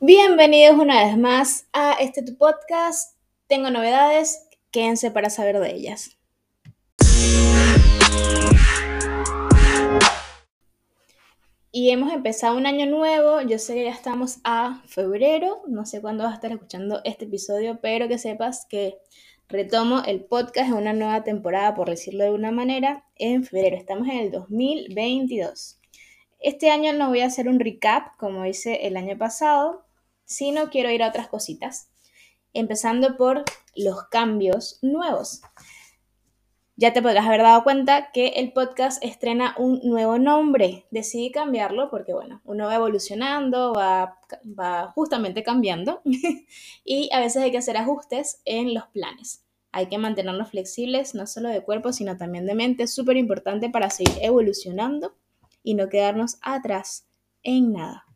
Bienvenidos una vez más a este tu podcast. Tengo novedades, quédense para saber de ellas. Y hemos empezado un año nuevo, yo sé que ya estamos a febrero, no sé cuándo vas a estar escuchando este episodio, pero que sepas que retomo el podcast en una nueva temporada, por decirlo de una manera, en febrero. Estamos en el 2022. Este año no voy a hacer un recap como hice el año pasado, si no quiero ir a otras cositas. Empezando por los cambios nuevos. Ya te podrás haber dado cuenta que el podcast estrena un nuevo nombre. Decidí cambiarlo porque, bueno, uno va evolucionando, va, va justamente cambiando y a veces hay que hacer ajustes en los planes. Hay que mantenernos flexibles, no solo de cuerpo, sino también de mente. Es súper importante para seguir evolucionando y no quedarnos atrás en nada.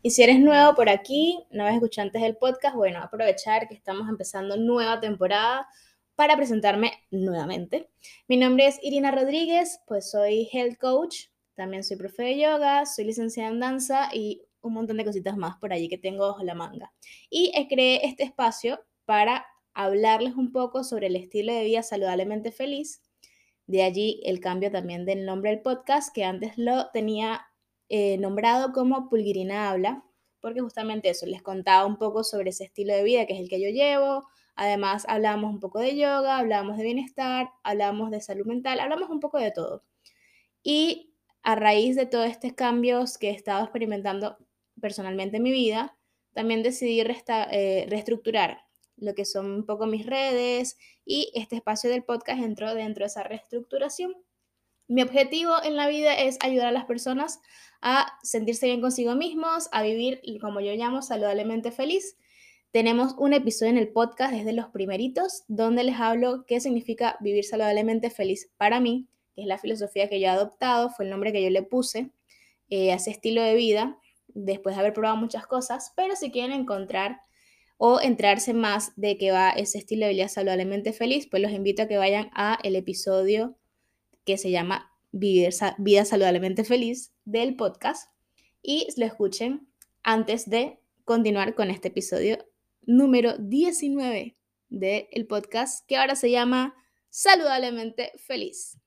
Y si eres nuevo por aquí, no ves escuchado antes del podcast, bueno, aprovechar que estamos empezando nueva temporada para presentarme nuevamente. Mi nombre es Irina Rodríguez, pues soy health coach, también soy profe de yoga, soy licenciada en danza y un montón de cositas más por allí que tengo bajo la manga. Y creé este espacio para hablarles un poco sobre el estilo de vida saludablemente feliz. De allí el cambio también del nombre del podcast, que antes lo tenía eh, nombrado como Pulguirina Habla, porque justamente eso, les contaba un poco sobre ese estilo de vida que es el que yo llevo. Además, hablamos un poco de yoga, hablamos de bienestar, hablamos de salud mental, hablamos un poco de todo. Y a raíz de todos estos cambios que he estado experimentando personalmente en mi vida, también decidí eh, reestructurar lo que son un poco mis redes y este espacio del podcast entró dentro de esa reestructuración. Mi objetivo en la vida es ayudar a las personas a sentirse bien consigo mismos, a vivir como yo llamo saludablemente feliz. Tenemos un episodio en el podcast desde los primeritos donde les hablo qué significa vivir saludablemente feliz para mí, que es la filosofía que yo he adoptado, fue el nombre que yo le puse eh, a ese estilo de vida después de haber probado muchas cosas, pero si quieren encontrar o entrarse más de qué va ese estilo de vida saludablemente feliz, pues los invito a que vayan a el episodio que se llama Vida Saludablemente Feliz del podcast y lo escuchen antes de continuar con este episodio número 19 del podcast que ahora se llama Saludablemente Feliz.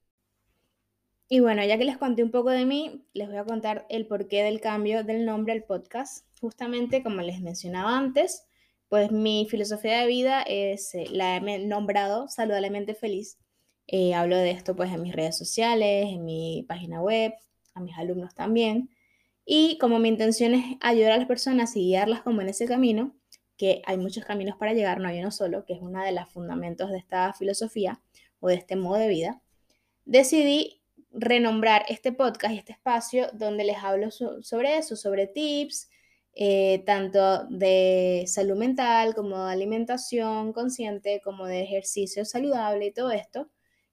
Y bueno, ya que les conté un poco de mí, les voy a contar el porqué del cambio del nombre del podcast. Justamente como les mencionaba antes, pues mi filosofía de vida es, eh, la he nombrado Saludablemente Feliz. Eh, hablo de esto pues en mis redes sociales, en mi página web, a mis alumnos también. Y como mi intención es ayudar a las personas y guiarlas como en ese camino, que hay muchos caminos para llegar, no hay uno solo, que es uno de los fundamentos de esta filosofía o de este modo de vida, decidí renombrar este podcast y este espacio donde les hablo sobre eso, sobre tips, eh, tanto de salud mental como de alimentación consciente, como de ejercicio saludable y todo esto,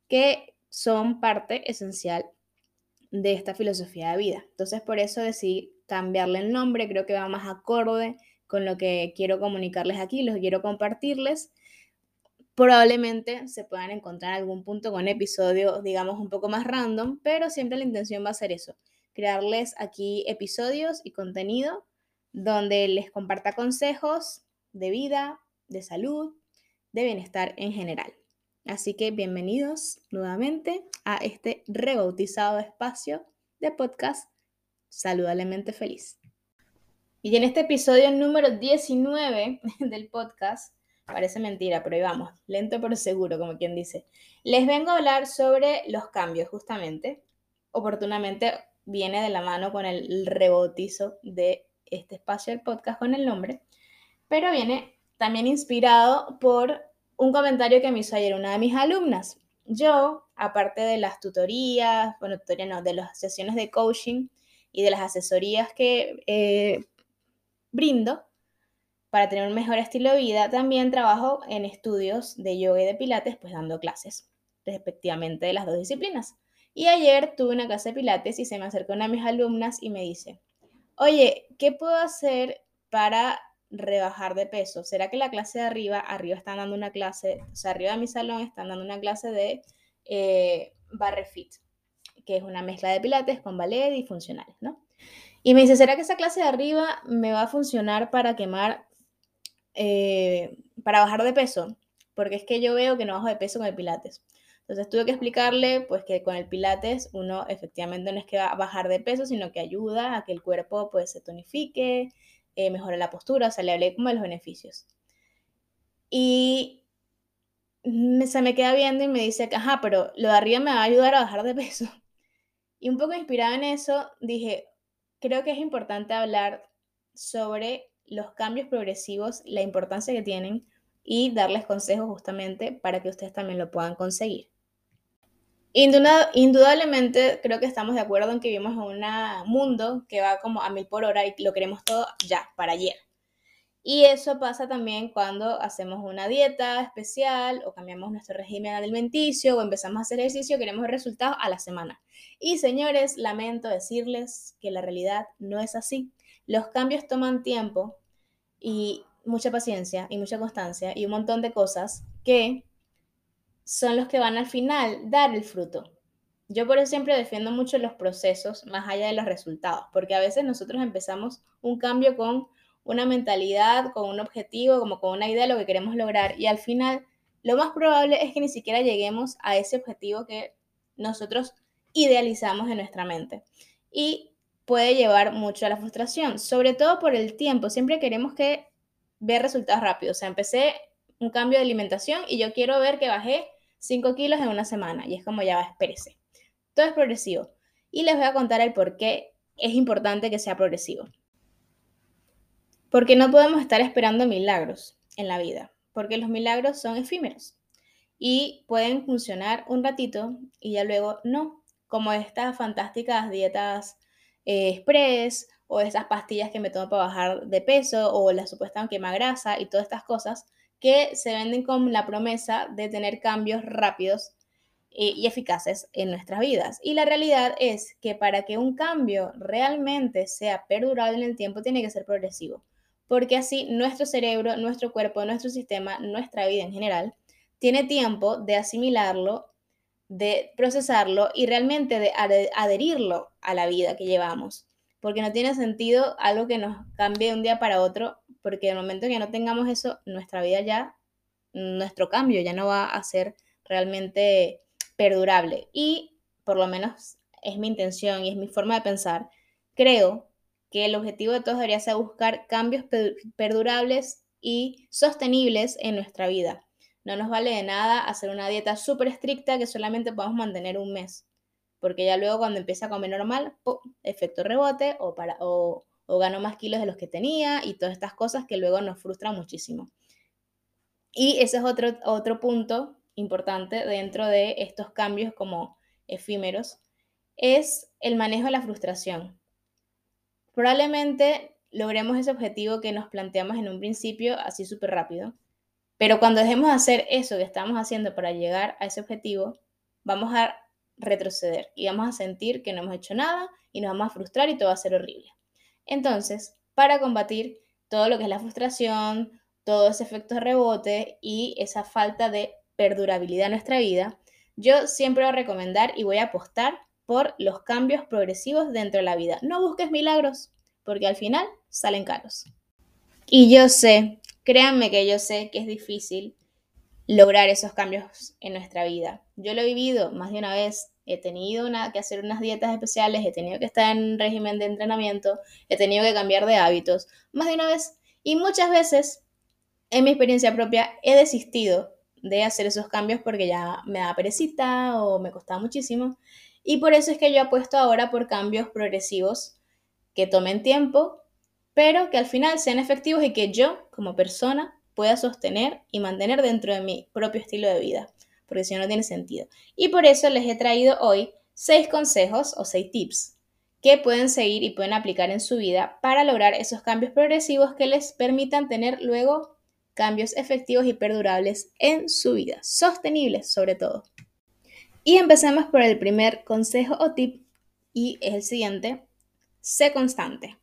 que son parte esencial de esta filosofía de vida. Entonces por eso decidí cambiarle el nombre, creo que va más acorde con lo que quiero comunicarles aquí, lo que quiero compartirles. Probablemente se puedan encontrar algún punto con episodios, digamos, un poco más random, pero siempre la intención va a ser eso, crearles aquí episodios y contenido donde les comparta consejos de vida, de salud, de bienestar en general. Así que bienvenidos nuevamente a este rebautizado espacio de podcast Saludablemente Feliz. Y en este episodio número 19 del podcast, parece mentira, pero ahí vamos, lento pero seguro, como quien dice, les vengo a hablar sobre los cambios, justamente. Oportunamente viene de la mano con el rebautizo de este espacio del podcast con el nombre, pero viene también inspirado por un comentario que me hizo ayer una de mis alumnas. Yo, aparte de las tutorías, bueno, tutorías no, de las sesiones de coaching y de las asesorías que eh, brindo para tener un mejor estilo de vida, también trabajo en estudios de yoga y de pilates, pues dando clases respectivamente de las dos disciplinas. Y ayer tuve una clase de pilates y se me acercó una de mis alumnas y me dice, oye, ¿qué puedo hacer para rebajar de peso? ¿Será que la clase de arriba, arriba están dando una clase, o sea, arriba de mi salón están dando una clase de eh, barre fit, que es una mezcla de pilates con ballet y funcionales, ¿no? Y me dice, ¿será que esa clase de arriba me va a funcionar para quemar, eh, para bajar de peso? Porque es que yo veo que no bajo de peso con el pilates. Entonces tuve que explicarle pues que con el pilates uno efectivamente no es que va a bajar de peso, sino que ayuda a que el cuerpo pues se tonifique, eh, mejore la postura, o sea, le hablé como de los beneficios. Y se me queda viendo y me dice ajá, pero lo de arriba me va a ayudar a bajar de peso. Y un poco inspirada en eso, dije, creo que es importante hablar sobre los cambios progresivos, la importancia que tienen y darles consejos justamente para que ustedes también lo puedan conseguir. Indudablemente creo que estamos de acuerdo en que vivimos en un mundo que va como a mil por hora y lo queremos todo ya, para ayer. Y eso pasa también cuando hacemos una dieta especial o cambiamos nuestro régimen alimenticio o empezamos a hacer ejercicio, queremos resultados a la semana. Y señores, lamento decirles que la realidad no es así. Los cambios toman tiempo y mucha paciencia y mucha constancia y un montón de cosas que son los que van al final dar el fruto. Yo por eso siempre defiendo mucho los procesos más allá de los resultados, porque a veces nosotros empezamos un cambio con una mentalidad, con un objetivo, como con una idea de lo que queremos lograr y al final lo más probable es que ni siquiera lleguemos a ese objetivo que nosotros idealizamos en nuestra mente. Y puede llevar mucho a la frustración, sobre todo por el tiempo. Siempre queremos que ver resultados rápidos. O sea, empecé un cambio de alimentación y yo quiero ver que bajé 5 kilos en una semana. Y es como ya va, espérese. Todo es progresivo. Y les voy a contar el por qué es importante que sea progresivo. Porque no podemos estar esperando milagros en la vida, porque los milagros son efímeros y pueden funcionar un ratito y ya luego no, como estas fantásticas dietas eh, express o esas pastillas que me tomo para bajar de peso o la supuesta quema grasa y todas estas cosas que se venden con la promesa de tener cambios rápidos y eficaces en nuestras vidas. Y la realidad es que para que un cambio realmente sea perdurable en el tiempo tiene que ser progresivo porque así nuestro cerebro, nuestro cuerpo, nuestro sistema, nuestra vida en general, tiene tiempo de asimilarlo, de procesarlo y realmente de adherirlo a la vida que llevamos. Porque no tiene sentido algo que nos cambie de un día para otro, porque el momento que no tengamos eso, nuestra vida ya, nuestro cambio ya no va a ser realmente perdurable. Y por lo menos es mi intención y es mi forma de pensar. Creo que el objetivo de todos debería ser buscar cambios perdurables y sostenibles en nuestra vida. No nos vale de nada hacer una dieta súper estricta que solamente podamos mantener un mes, porque ya luego cuando empieza a comer normal, efecto rebote o, para, o, o gano más kilos de los que tenía y todas estas cosas que luego nos frustran muchísimo. Y ese es otro, otro punto importante dentro de estos cambios como efímeros, es el manejo de la frustración. Probablemente logremos ese objetivo que nos planteamos en un principio así súper rápido, pero cuando dejemos de hacer eso que estamos haciendo para llegar a ese objetivo, vamos a retroceder y vamos a sentir que no hemos hecho nada y nos vamos a frustrar y todo va a ser horrible. Entonces, para combatir todo lo que es la frustración, todo ese efecto de rebote y esa falta de perdurabilidad en nuestra vida, yo siempre voy a recomendar y voy a apostar por los cambios progresivos dentro de la vida. No busques milagros, porque al final salen caros. Y yo sé, créanme que yo sé que es difícil lograr esos cambios en nuestra vida. Yo lo he vivido más de una vez. He tenido que hacer unas dietas especiales, he tenido que estar en régimen de entrenamiento, he tenido que cambiar de hábitos más de una vez. Y muchas veces, en mi experiencia propia, he desistido de hacer esos cambios porque ya me da perecita o me costaba muchísimo. Y por eso es que yo apuesto ahora por cambios progresivos que tomen tiempo, pero que al final sean efectivos y que yo, como persona, pueda sostener y mantener dentro de mi propio estilo de vida, porque si no, no tiene sentido. Y por eso les he traído hoy seis consejos o seis tips que pueden seguir y pueden aplicar en su vida para lograr esos cambios progresivos que les permitan tener luego cambios efectivos y perdurables en su vida, sostenibles sobre todo. Y empecemos por el primer consejo o tip y es el siguiente. Sé constante.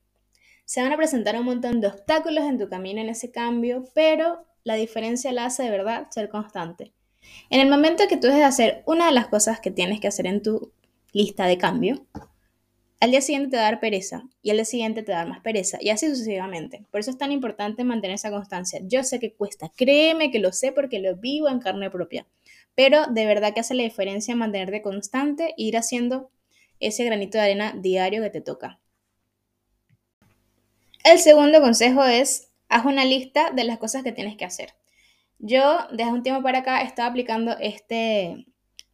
Se van a presentar un montón de obstáculos en tu camino en ese cambio, pero la diferencia la hace de verdad ser constante. En el momento que tú dejes de hacer una de las cosas que tienes que hacer en tu lista de cambio, al día siguiente te va a dar pereza y al día siguiente te va a dar más pereza y así sucesivamente. Por eso es tan importante mantener esa constancia. Yo sé que cuesta, créeme que lo sé porque lo vivo en carne propia, pero de verdad que hace la diferencia mantenerte constante e ir haciendo ese granito de arena diario que te toca. El segundo consejo es, haz una lista de las cosas que tienes que hacer. Yo desde un tiempo para acá estaba aplicando este,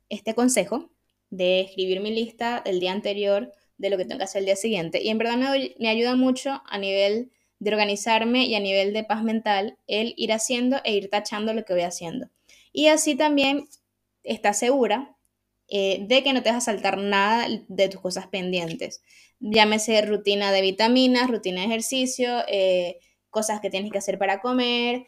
este consejo de escribir mi lista del día anterior de lo que tengo que hacer el día siguiente. Y en verdad me, me ayuda mucho a nivel de organizarme y a nivel de paz mental el ir haciendo e ir tachando lo que voy haciendo. Y así también estás segura eh, de que no te vas a saltar nada de tus cosas pendientes. Llámese rutina de vitaminas, rutina de ejercicio, eh, cosas que tienes que hacer para comer,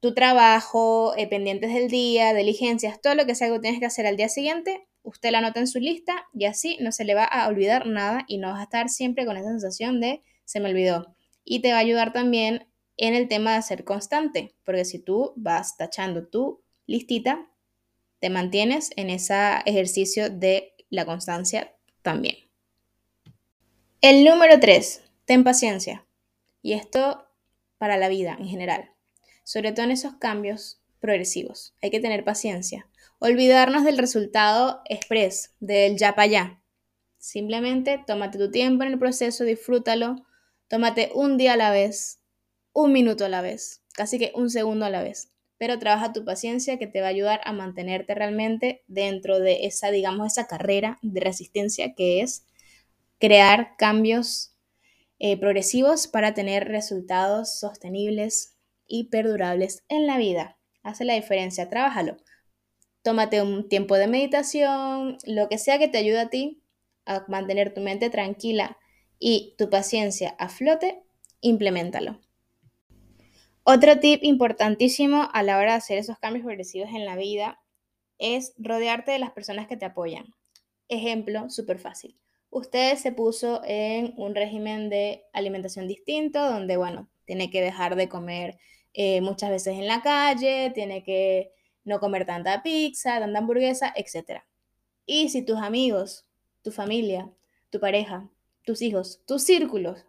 tu trabajo, eh, pendientes del día, diligencias, todo lo que sea que tienes que hacer al día siguiente, usted la anota en su lista y así no se le va a olvidar nada y no vas a estar siempre con esa sensación de se me olvidó. Y te va a ayudar también en el tema de ser constante, porque si tú vas tachando tu listita, te mantienes en ese ejercicio de la constancia también. El número 3, ten paciencia. Y esto para la vida en general, sobre todo en esos cambios progresivos. Hay que tener paciencia olvidarnos del resultado express, del ya para allá. Simplemente tómate tu tiempo en el proceso, disfrútalo, tómate un día a la vez, un minuto a la vez, casi que un segundo a la vez. Pero trabaja tu paciencia que te va a ayudar a mantenerte realmente dentro de esa, digamos, esa carrera de resistencia que es crear cambios eh, progresivos para tener resultados sostenibles y perdurables en la vida. Hace la diferencia, trabájalo tómate un tiempo de meditación, lo que sea que te ayude a ti a mantener tu mente tranquila y tu paciencia a flote, implementalo. Otro tip importantísimo a la hora de hacer esos cambios progresivos en la vida es rodearte de las personas que te apoyan. Ejemplo, súper fácil. Usted se puso en un régimen de alimentación distinto, donde, bueno, tiene que dejar de comer eh, muchas veces en la calle, tiene que no comer tanta pizza, tanta hamburguesa, etc. Y si tus amigos, tu familia, tu pareja, tus hijos, tus círculos,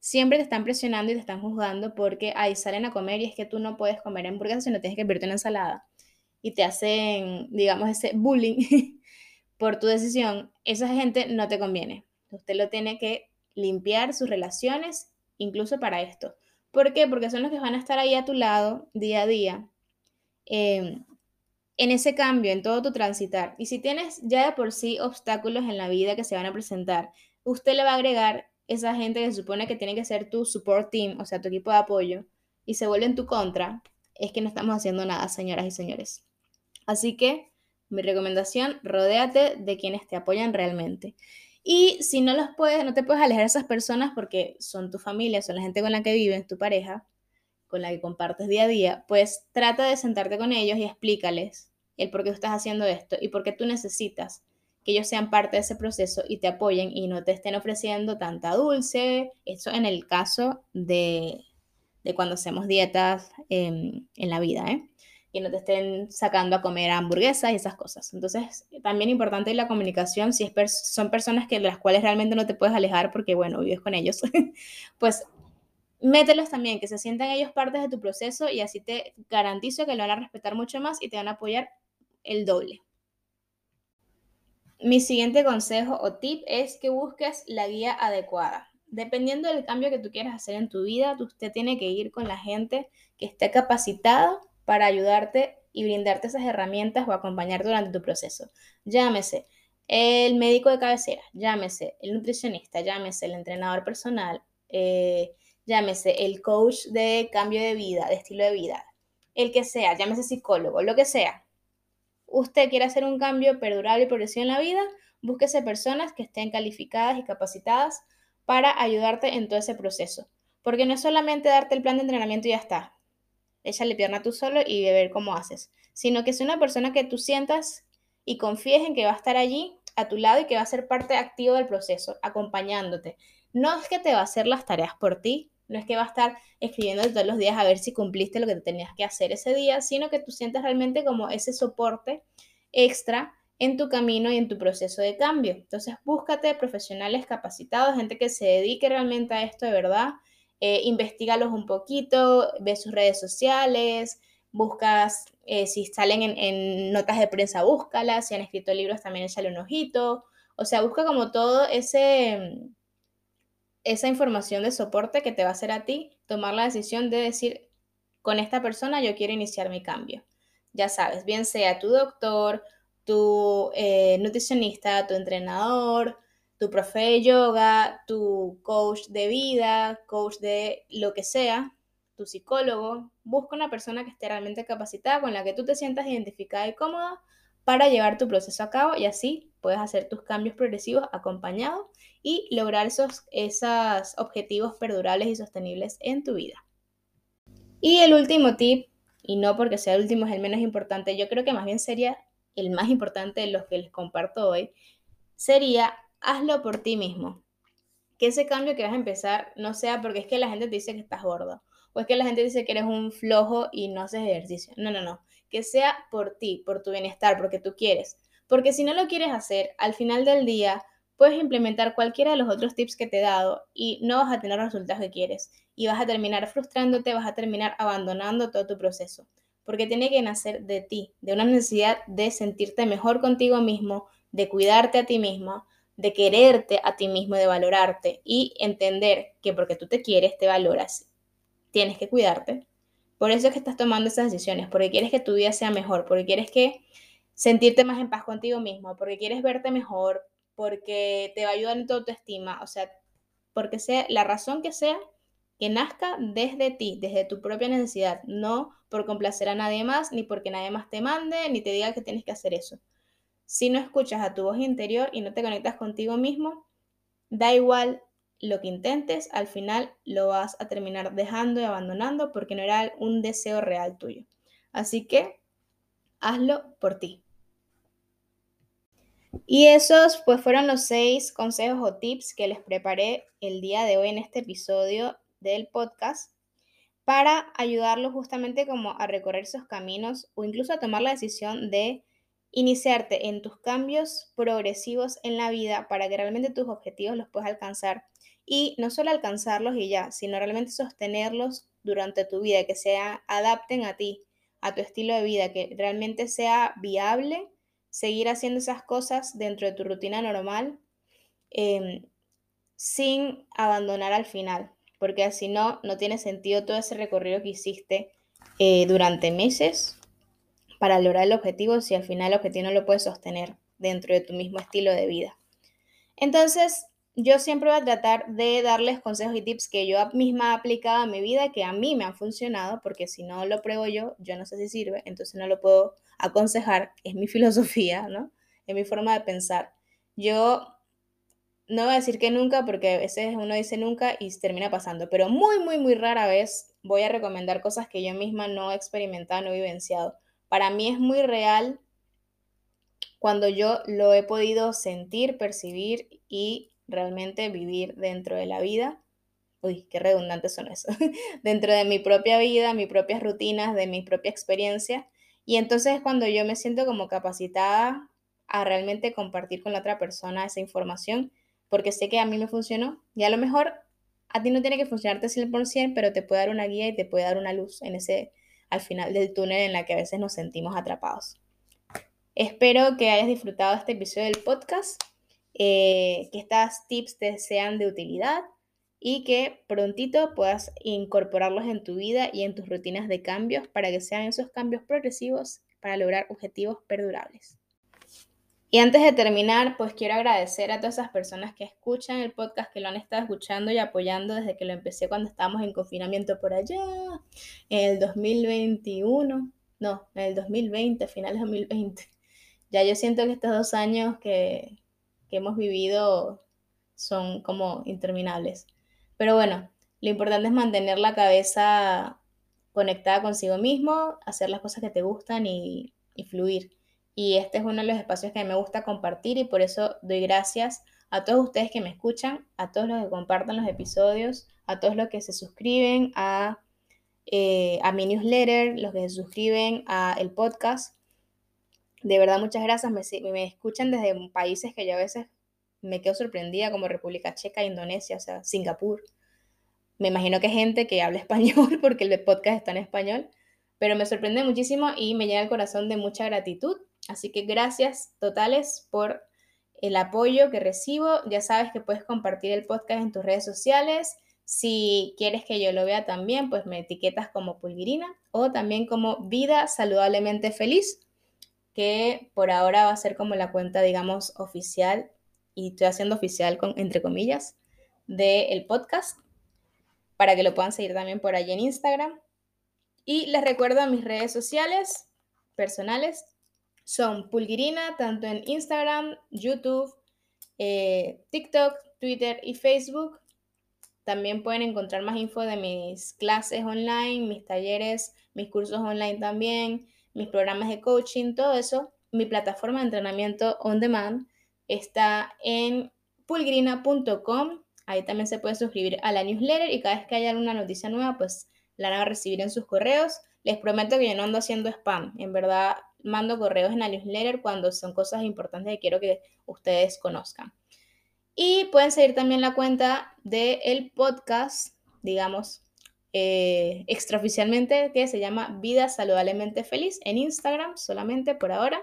siempre te están presionando y te están juzgando porque ahí salen a comer y es que tú no puedes comer hamburguesa sino tienes que pedirte una ensalada y te hacen, digamos, ese bullying por tu decisión, esa gente no te conviene. Usted lo tiene que limpiar sus relaciones, incluso para esto. ¿Por qué? Porque son los que van a estar ahí a tu lado día a día, Em, en ese cambio, en todo tu transitar. Y si tienes ya de por sí obstáculos en la vida que se van a presentar, usted le va a agregar esa gente que se supone que tiene que ser tu support team, o sea, tu equipo de apoyo, y se vuelve en tu contra, es que no estamos haciendo nada, señoras y señores. Así que mi recomendación, rodéate de quienes te apoyan realmente. Y si no los puedes, no te puedes alejar de esas personas porque son tu familia, son la gente con la que vives, tu pareja, con la que compartes día a día, pues trata de sentarte con ellos y explícales el por qué estás haciendo esto y por qué tú necesitas que ellos sean parte de ese proceso y te apoyen y no te estén ofreciendo tanta dulce. Eso en el caso de, cuando hacemos dietas en la vida, ¿eh? Y no te estén sacando a comer hamburguesas y esas cosas. Entonces, también importante la comunicación, si es son personas que, las cuales realmente no te puedes alejar porque, bueno, vives con ellos, pues mételos también, que se sientan ellos partes de tu proceso y así te garantizo que lo van a respetar mucho más y te van a apoyar el doble. Mi siguiente consejo o tip es que busques la guía adecuada. Dependiendo del cambio que tú quieras hacer en tu vida, usted tiene que ir con la gente que esté capacitada para ayudarte y brindarte esas herramientas o acompañar durante tu proceso. Llámese el médico de cabecera, llámese el nutricionista, llámese el entrenador personal, eh, llámese el coach de cambio de vida, de estilo de vida, el que sea, llámese psicólogo, lo que sea. Usted quiere hacer un cambio perdurable y progresivo en la vida, búsquese personas que estén calificadas y capacitadas para ayudarte en todo ese proceso. Porque no es solamente darte el plan de entrenamiento y ya está. Échale pierna tú solo y ver cómo haces. Sino que es una persona que tú sientas y confíes en que va a estar allí a tu lado y que va a ser parte activa del proceso, acompañándote. No es que te va a hacer las tareas por ti, no es que va a estar escribiendo todos los días a ver si cumpliste lo que tenías que hacer ese día, sino que tú sientes realmente como ese soporte extra en tu camino y en tu proceso de cambio. Entonces, búscate profesionales capacitados, gente que se dedique realmente a esto de verdad. Eh, investigalos un poquito, ve sus redes sociales, buscas, eh, si salen en, notas de prensa, búscalas, si han escrito libros también échale un ojito. O sea, busca como todo ese, esa información de soporte que te va a hacer a ti tomar la decisión de decir, con esta persona yo quiero iniciar mi cambio. Ya sabes, bien sea tu doctor, tu eh, nutricionista, tu entrenador, tu profe de yoga, tu coach de vida, coach de lo que sea, tu psicólogo. Busca una persona que esté realmente capacitada, con la que tú te sientas identificada y cómoda para llevar tu proceso a cabo y así puedes hacer tus cambios progresivos acompañados y lograr esos, objetivos perdurables y sostenibles en tu vida. Y el último tip, y no porque sea el último es el menos importante, yo creo que más bien sería el más importante de los que les comparto hoy, sería hazlo por ti mismo. Que ese cambio que vas a empezar no sea porque es que la gente te dice que estás gordo o es que la gente dice que eres un flojo y no haces ejercicio. No, no, no. Que sea por ti, por tu bienestar, porque tú quieres. Porque si no lo quieres hacer, al final del día puedes implementar cualquiera de los otros tips que te he dado y no vas a tener los resultados que quieres. Y vas a terminar frustrándote, vas a terminar abandonando todo tu proceso porque tiene que nacer de ti, de una necesidad de sentirte mejor contigo mismo, de cuidarte a ti misma, de quererte a ti mismo, de valorarte y entender que porque tú te quieres, te valoras, tienes que cuidarte. Por eso es que estás tomando esas decisiones, porque quieres que tu vida sea mejor, porque quieres que sentirte más en paz contigo mismo, porque quieres verte mejor, porque te va a ayudar en toda tu estima, o sea, porque sea la razón que sea, que nazca desde ti, desde tu propia necesidad, no por complacer a nadie más, ni porque nadie más te mande, ni te diga que tienes que hacer eso. Si no escuchas a tu voz interior y no te conectas contigo mismo, da igual lo que intentes, al final lo vas a terminar dejando y abandonando porque no era un deseo real tuyo. Así que hazlo por ti. Y esos pues fueron los seis consejos o tips que les preparé el día de hoy en este episodio del podcast para ayudarlos justamente como a recorrer esos caminos o incluso a tomar la decisión de iniciarte en tus cambios progresivos en la vida para que realmente tus objetivos los puedas alcanzar y no solo alcanzarlos y ya, sino realmente sostenerlos durante tu vida, que se adapten a ti, a tu estilo de vida, que realmente sea viable seguir haciendo esas cosas dentro de tu rutina normal em, sin abandonar al final porque así no, no tiene sentido todo ese recorrido que hiciste eh, durante meses para lograr el objetivo si al final el objetivo no lo puedes sostener dentro de tu mismo estilo de vida. Entonces, yo siempre voy a tratar de darles consejos y tips que yo misma he aplicado a mi vida, que a mí me han funcionado, porque si no lo pruebo yo, yo no sé si sirve, entonces no lo puedo aconsejar, es mi filosofía, ¿no? Es mi forma de pensar. Yo no voy a decir que nunca, porque a veces uno dice nunca y termina pasando, pero muy, muy, muy rara vez voy a recomendar cosas que yo misma no he experimentado, no he vivenciado. Para mí es muy real cuando yo lo he podido sentir, percibir y realmente vivir dentro de la vida. Uy, qué redundantes son eso. dentro de mi propia vida, mis propias rutinas, de mi propia experiencia. Y entonces es cuando yo me siento como capacitada a realmente compartir con la otra persona esa información porque sé que a mí me funcionó y a lo mejor a ti no tiene que funcionarte 100%, pero te puede dar una guía y te puede dar una luz en ese al final del túnel en la que a veces nos sentimos atrapados. Espero que hayas disfrutado este episodio del podcast, eh, que estas tips te sean de utilidad y que prontito puedas incorporarlos en tu vida y en tus rutinas de cambios para que sean esos cambios progresivos para lograr objetivos perdurables. Y antes de terminar, pues quiero agradecer a todas esas personas que escuchan el podcast, que lo han estado escuchando y apoyando desde que lo empecé cuando estábamos en confinamiento por allá, en el 2021, no, en el 2020, finales de 2020. Ya yo siento que estos dos años que, que hemos vivido son como interminables. Pero bueno, lo importante es mantener la cabeza conectada consigo mismo, hacer las cosas que te gustan y, y fluir y este es uno de los espacios que me gusta compartir y por eso doy gracias a todos ustedes que me escuchan, a todos los que compartan los episodios, a todos los que se suscriben a, eh, a mi newsletter, los que se suscriben a el podcast. De verdad, muchas gracias. Me, me escuchan desde países que yo a veces me quedo sorprendida, como República Checa, Indonesia, o sea, Singapur. Me imagino que hay gente que habla español porque el podcast está en español, pero me sorprende muchísimo y me llega al corazón de mucha gratitud. Así que gracias totales por el apoyo que recibo. Ya sabes que puedes compartir el podcast en tus redes sociales. Si quieres que yo lo vea también, pues me etiquetas como Pulguirina o también como Vida Saludablemente Feliz, que por ahora va a ser como la cuenta, digamos, oficial, y estoy haciendo oficial con, entre comillas, del podcast, para que lo puedan seguir también por allí en Instagram. Y les recuerdo a mis redes sociales personales, son Pulguirina, tanto en Instagram, YouTube, eh, TikTok, Twitter y Facebook. También pueden encontrar más info de mis clases online, mis talleres, mis cursos online también, mis programas de coaching, todo eso. Mi plataforma de entrenamiento on demand está en pulgrina.com. Ahí también se puede suscribir a la newsletter y cada vez que haya alguna noticia nueva, pues la van a recibir en sus correos. Les prometo que yo no ando haciendo spam. En verdad, mando correos en la newsletter cuando son cosas importantes que quiero que ustedes conozcan. Y pueden seguir también la cuenta del podcast, digamos, eh, extraoficialmente, que se llama Vida Saludablemente Feliz en Instagram, solamente por ahora.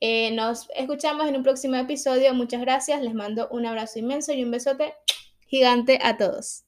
Eh, nos escuchamos en un próximo episodio. Muchas gracias. Les mando un abrazo inmenso y un besote gigante a todos.